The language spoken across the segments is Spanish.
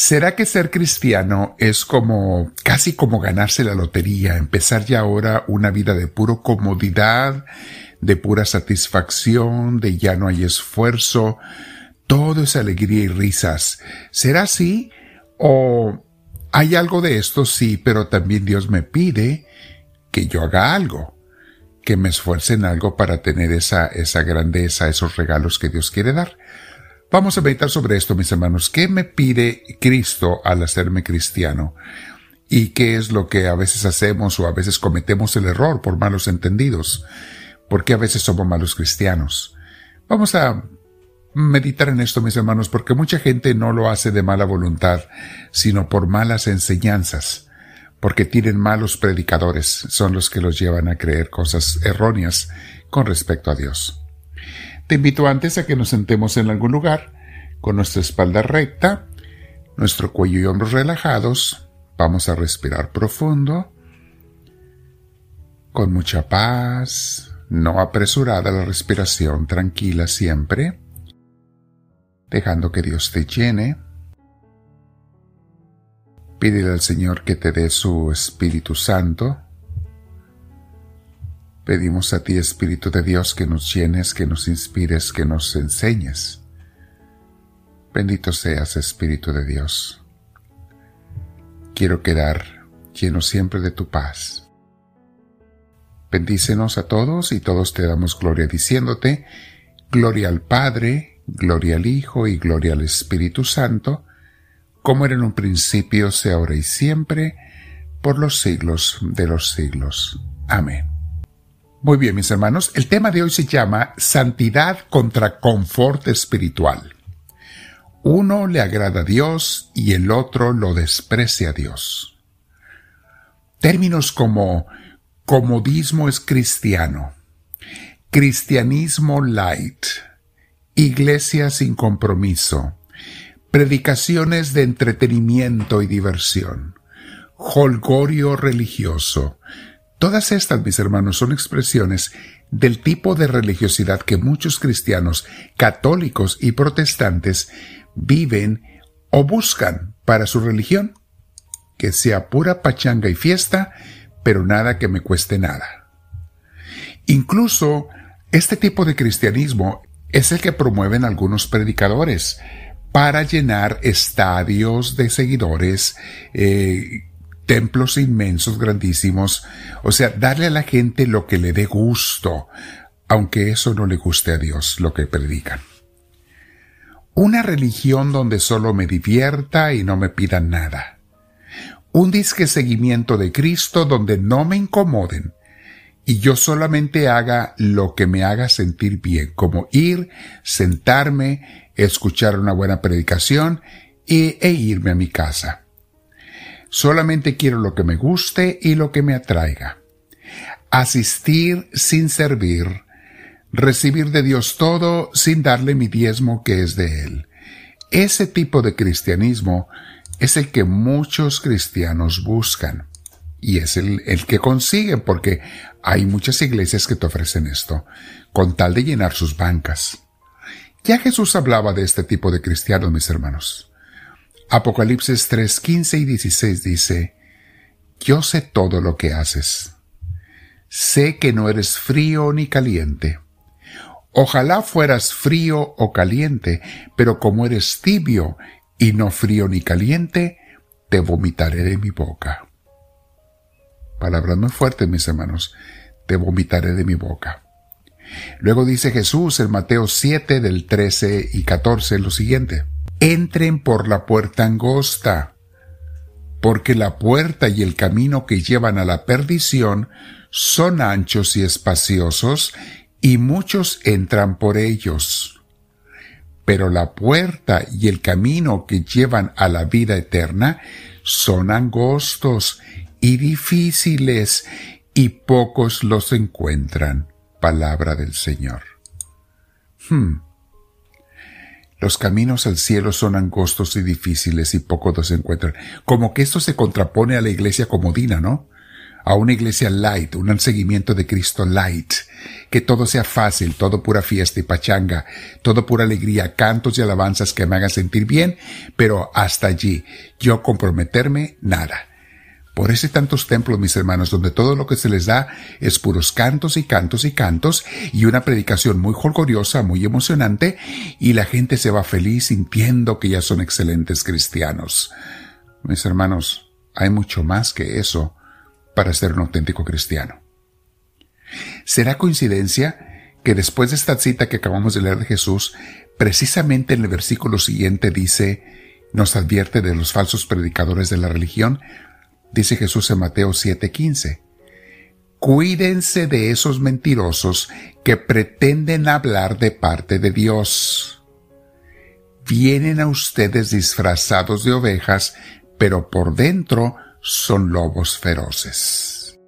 ¿Será que ser cristiano es como casi como ganarse la lotería, empezar ya ahora una vida de puro comodidad, de pura satisfacción, de ya no hay esfuerzo, todo es alegría y risas? ¿Será así? ¿O hay algo de esto? Sí, pero también Dios me pide que yo haga algo, que me esfuerce en algo para tener esa, esa grandeza, esos regalos que Dios quiere dar. Vamos a meditar sobre esto, mis hermanos. ¿Qué me pide Cristo al hacerme cristiano? ¿Y qué es lo que a veces hacemos o a veces cometemos el error por malos entendidos? ¿Por qué a veces somos malos cristianos? Vamos a meditar en esto, mis hermanos, porque mucha gente no lo hace de mala voluntad, sino por malas enseñanzas, porque tienen malos predicadores, son los que los llevan a creer cosas erróneas con respecto a Dios. Te invito antes a que nos sentemos en algún lugar, con nuestra espalda recta, nuestro cuello y hombros relajados. Vamos a respirar profundo, con mucha paz, no apresurada la respiración, tranquila siempre, dejando que Dios te llene. Pídele al Señor que te dé su Espíritu Santo Pedimos a ti, Espíritu de Dios, que nos llenes, que nos inspires, que nos enseñes. Bendito seas, Espíritu de Dios. Quiero quedar lleno siempre de tu paz. Bendícenos a todos y todos te damos gloria diciéndote, Gloria al Padre, gloria al Hijo y gloria al Espíritu Santo, como era en un principio, sea ahora y siempre, por los siglos de los siglos. Amén. Muy bien, mis hermanos, el tema de hoy se llama Santidad contra confort espiritual. Uno le agrada a Dios y el otro lo desprecia a Dios. Términos como comodismo es cristiano, cristianismo light, iglesia sin compromiso, predicaciones de entretenimiento y diversión, holgorio religioso, Todas estas, mis hermanos, son expresiones del tipo de religiosidad que muchos cristianos, católicos y protestantes viven o buscan para su religión, que sea pura pachanga y fiesta, pero nada que me cueste nada. Incluso este tipo de cristianismo es el que promueven algunos predicadores para llenar estadios de seguidores, eh, templos inmensos, grandísimos, o sea, darle a la gente lo que le dé gusto, aunque eso no le guste a Dios, lo que predican. Una religión donde solo me divierta y no me pidan nada. Un disque seguimiento de Cristo donde no me incomoden y yo solamente haga lo que me haga sentir bien, como ir, sentarme, escuchar una buena predicación e, e irme a mi casa. Solamente quiero lo que me guste y lo que me atraiga. Asistir sin servir. Recibir de Dios todo sin darle mi diezmo que es de Él. Ese tipo de cristianismo es el que muchos cristianos buscan. Y es el, el, que consiguen porque hay muchas iglesias que te ofrecen esto, con tal de llenar sus bancas. Ya Jesús hablaba de este tipo de cristianos, mis hermanos. Apocalipsis 3, 15 y 16 dice, Yo sé todo lo que haces. Sé que no eres frío ni caliente. Ojalá fueras frío o caliente, pero como eres tibio y no frío ni caliente, te vomitaré de mi boca. Palabras muy fuertes, mis hermanos. Te vomitaré de mi boca. Luego dice Jesús en Mateo 7 del 13 y 14 lo siguiente entren por la puerta angosta, porque la puerta y el camino que llevan a la perdición son anchos y espaciosos, y muchos entran por ellos. Pero la puerta y el camino que llevan a la vida eterna son angostos y difíciles, y pocos los encuentran. Palabra del Señor. Hmm. Los caminos al cielo son angostos y difíciles y pocos los encuentran. Como que esto se contrapone a la iglesia comodina, ¿no? a una iglesia light, un seguimiento de Cristo light, que todo sea fácil, todo pura fiesta y pachanga, todo pura alegría, cantos y alabanzas que me hagan sentir bien, pero hasta allí, yo comprometerme, nada. Por ese tantos templos, mis hermanos, donde todo lo que se les da es puros cantos y cantos y cantos y una predicación muy jolgoriosa, muy emocionante y la gente se va feliz sintiendo que ya son excelentes cristianos. Mis hermanos, hay mucho más que eso para ser un auténtico cristiano. ¿Será coincidencia que después de esta cita que acabamos de leer de Jesús, precisamente en el versículo siguiente dice, nos advierte de los falsos predicadores de la religión? Dice Jesús en Mateo 7:15. Cuídense de esos mentirosos que pretenden hablar de parte de Dios. Vienen a ustedes disfrazados de ovejas, pero por dentro son lobos feroces.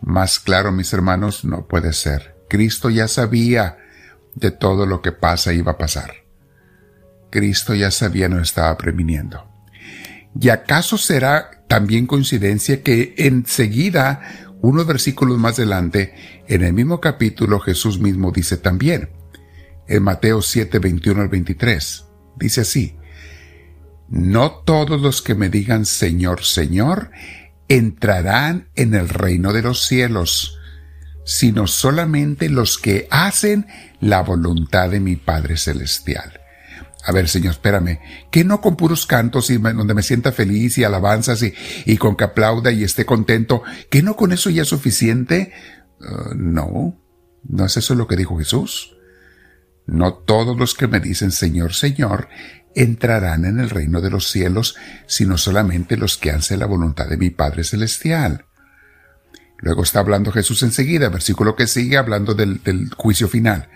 Más claro, mis hermanos, no puede ser. Cristo ya sabía de todo lo que pasa y iba a pasar. Cristo ya sabía, no estaba previniendo. ¿Y acaso será también coincidencia que enseguida, unos versículos más adelante, en el mismo capítulo Jesús mismo dice también, en Mateo 7, 21 al 23, dice así, no todos los que me digan Señor, Señor, entrarán en el reino de los cielos, sino solamente los que hacen la voluntad de mi Padre Celestial. A ver, Señor, espérame, que no con puros cantos y donde me sienta feliz y alabanzas y, y con que aplauda y esté contento, que no con eso ya es suficiente? Uh, no, no es eso lo que dijo Jesús. No todos los que me dicen Señor, Señor, entrarán en el reino de los cielos, sino solamente los que hacen la voluntad de mi Padre Celestial. Luego está hablando Jesús enseguida, versículo que sigue hablando del juicio final.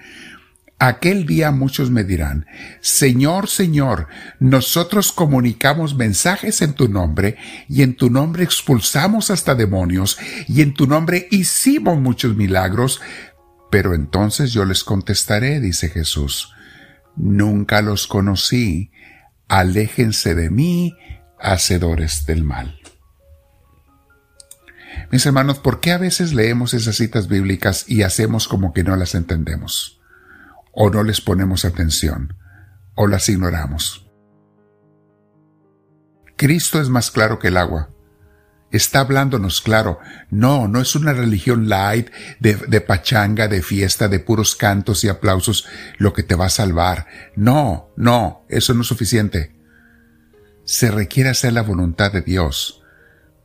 Aquel día muchos me dirán, Señor, Señor, nosotros comunicamos mensajes en tu nombre, y en tu nombre expulsamos hasta demonios, y en tu nombre hicimos muchos milagros. Pero entonces yo les contestaré, dice Jesús, nunca los conocí, aléjense de mí, hacedores del mal. Mis hermanos, ¿por qué a veces leemos esas citas bíblicas y hacemos como que no las entendemos? O no les ponemos atención, o las ignoramos. Cristo es más claro que el agua está hablándonos claro. No, no es una religión light de, pachanga, de fiesta, de puros cantos y aplausos lo que te va a salvar. No, no, eso no es suficiente. Se requiere hacer la voluntad de Dios,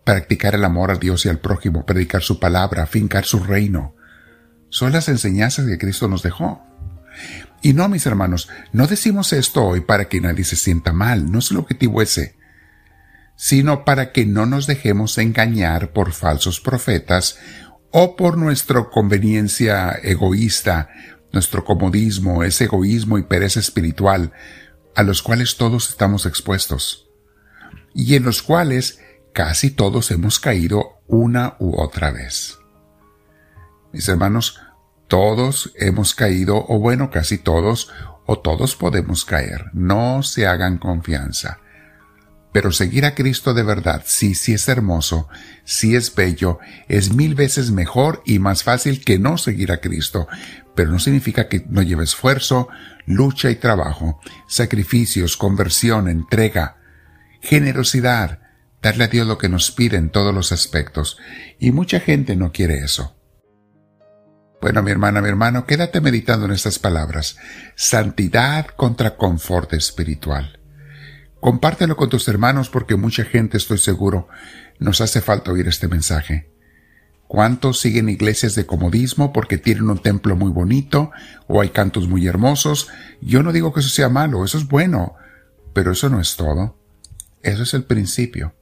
practicar el amor a Dios y al prójimo, predicar su palabra, fincar su reino. Son las enseñanzas que Cristo nos dejó. Y no, mis hermanos, no decimos esto hoy para que nadie se sienta mal, no es el objetivo ese sino para que no nos dejemos engañar por falsos profetas o por nuestra conveniencia egoísta, nuestro comodismo, ese egoísmo y pereza espiritual, a los cuales todos estamos expuestos, y en los cuales casi todos hemos caído una u otra vez. Mis hermanos, todos hemos caído, o bueno, casi todos, o todos podemos caer. No se hagan confianza. Pero seguir a Cristo de verdad, sí, sí es hermoso, sí es bello, es mil veces mejor y más fácil que no seguir a Cristo, pero no significa que no lleve esfuerzo, lucha y trabajo, sacrificios, conversión, entrega, generosidad, darle a Dios lo que nos pide en todos los aspectos, y mucha gente no quiere eso. Bueno, mi hermana, mi hermano, quédate meditando en estas palabras. Santidad contra confort espiritual. Compártelo con tus hermanos porque mucha gente, estoy seguro, nos hace falta oír este mensaje. ¿Cuántos siguen iglesias de comodismo porque tienen un templo muy bonito o hay cantos muy hermosos? Yo no digo que eso sea malo, eso es bueno, pero eso no es todo. Eso es el principio.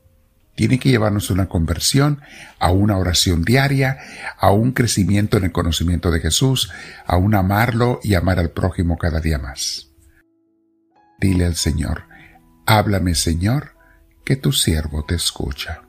Tiene que llevarnos a una conversión, a una oración diaria, a un crecimiento en el conocimiento de Jesús, a un amarlo y amar al prójimo cada día más. Dile al Señor, Háblame, Señor, que tu siervo te escucha.